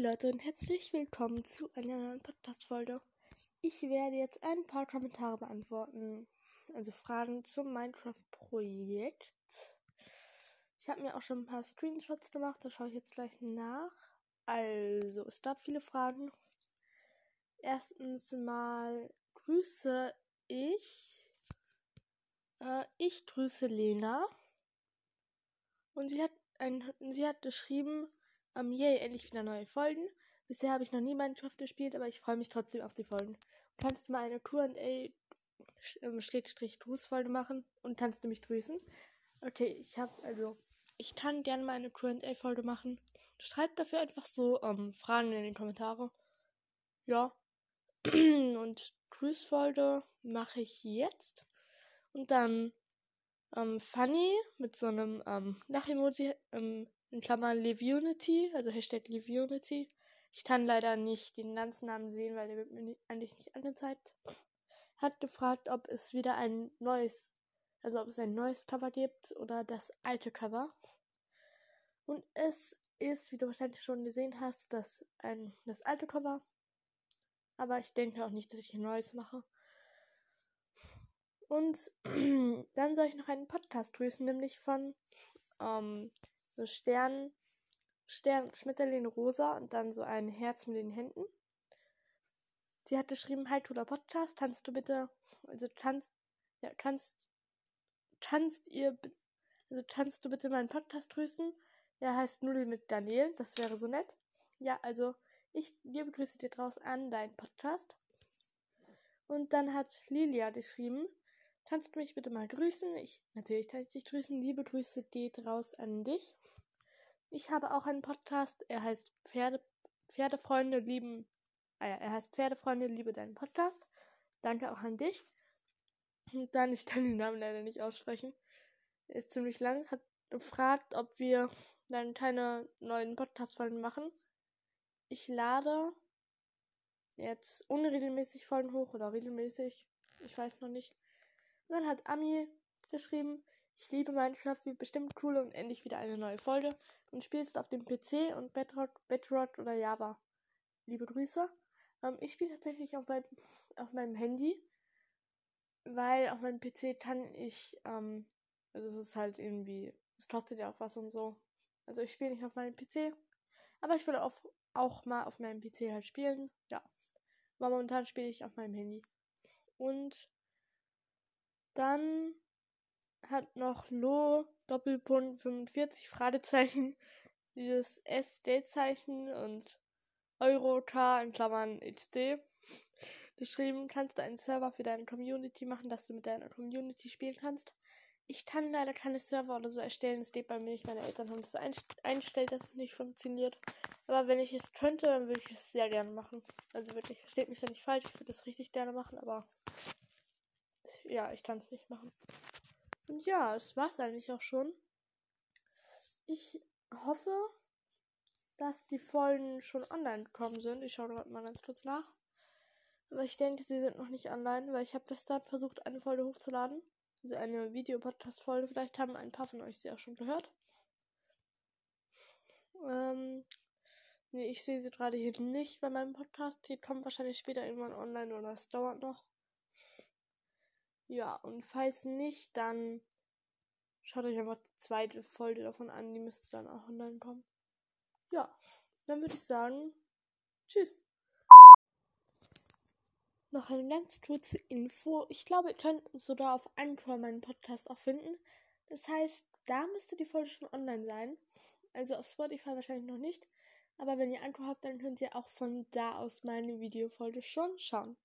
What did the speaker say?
Leute und herzlich willkommen zu einer neuen Podcast-Folge. Ich werde jetzt ein paar Kommentare beantworten, also Fragen zum Minecraft-Projekt. Ich habe mir auch schon ein paar Screenshots gemacht, da schaue ich jetzt gleich nach. Also, es gab viele Fragen. Erstens mal grüße ich. Äh, ich grüße Lena. Und sie hat, ein, sie hat geschrieben, um, yay, endlich wieder neue Folgen. Bisher habe ich noch nie Minecraft gespielt, aber ich freue mich trotzdem auf die Folgen. Kannst du mal eine Qa ähm, machen und kannst du mich grüßen? Okay, ich habe also ich kann gerne mal eine Qa Folge machen. Schreibt dafür einfach so um, Fragen in den Kommentare. Ja. und Grüßfolge mache ich jetzt. Und dann ähm, Funny mit so einem ähm, Lach-Emoji ähm, in Klammern Liveunity, also Hashtag Liveunity. Ich kann leider nicht den ganzen Namen sehen, weil der wird mir nicht, eigentlich nicht angezeigt. Hat gefragt, ob es wieder ein neues, also ob es ein neues Cover gibt oder das alte Cover. Und es ist, wie du wahrscheinlich schon gesehen hast, das, ein, das alte Cover. Aber ich denke auch nicht, dass ich ein neues mache. Und dann soll ich noch einen Podcast grüßen, nämlich von ähm, so Stern, Stern, Schmetterling rosa und dann so ein Herz mit den Händen. Sie hat geschrieben, hi cooler Podcast, kannst du bitte, also kannst, ja, kannst, kannst ihr, also kannst du bitte meinen Podcast grüßen? Er heißt Nudel mit Daniel, das wäre so nett. Ja, also ich liebe Grüße dir draus an deinen Podcast. Und dann hat Lilia geschrieben, Kannst du mich bitte mal grüßen? Ich, natürlich kann ich dich grüßen. Liebe Grüße geht raus an dich. Ich habe auch einen Podcast. Er heißt Pferde, Pferdefreunde lieben, ja, er heißt Pferdefreunde liebe deinen Podcast. Danke auch an dich. Und dann, ich kann den Namen leider nicht aussprechen. Ist ziemlich lang. Hat gefragt, ob wir dann keine neuen Podcast-Folgen machen. Ich lade jetzt unregelmäßig Folgen hoch oder regelmäßig. Ich weiß noch nicht. Und dann hat Ami geschrieben, ich liebe Minecraft, wird bestimmt cool und endlich wieder eine neue Folge. Und spielst auf dem PC und Bedrock, Bedrock oder Java. Liebe Grüße. Ähm, ich spiele tatsächlich auf, mein, auf meinem Handy, weil auf meinem PC kann ich, ähm, also es ist halt irgendwie, es kostet ja auch was und so. Also ich spiele nicht auf meinem PC, aber ich will auf, auch mal auf meinem PC halt spielen. Ja. Aber momentan spiele ich auf meinem Handy. Und dann hat noch Lo Doppelpunkt 45 Fragezeichen dieses SD-Zeichen und Euro K in Klammern HD geschrieben. Kannst du einen Server für deine Community machen, dass du mit deiner Community spielen kannst? Ich kann leider keine Server oder so erstellen. Es geht bei mir nicht. Meine Eltern haben es eingestellt, dass es nicht funktioniert. Aber wenn ich es könnte, dann würde ich es sehr gerne machen. Also wirklich, versteht mich da nicht falsch. Ich würde es richtig gerne machen, aber ja, ich kann es nicht machen. Und ja, es war es eigentlich auch schon. Ich hoffe, dass die Folgen schon online gekommen sind. Ich schaue gerade mal ganz kurz nach. Aber ich denke, sie sind noch nicht online, weil ich habe gestern versucht, eine Folge hochzuladen. Also eine Videopodcast-Folge. Vielleicht haben ein paar von euch sie auch schon gehört. Ähm, nee, ich sehe sie gerade hier nicht bei meinem Podcast. Die kommen wahrscheinlich später irgendwann online oder es dauert noch. Ja, und falls nicht, dann schaut euch einfach die zweite Folge davon an. Die müsste dann auch online kommen. Ja, dann würde ich sagen, tschüss. Noch eine ganz kurze Info. Ich glaube, ihr könnt sogar auf Anchor meinen Podcast auch finden. Das heißt, da müsste die Folge schon online sein. Also auf Spotify wahrscheinlich noch nicht. Aber wenn ihr Anchor habt, dann könnt ihr auch von da aus meine Videofolge schon schauen.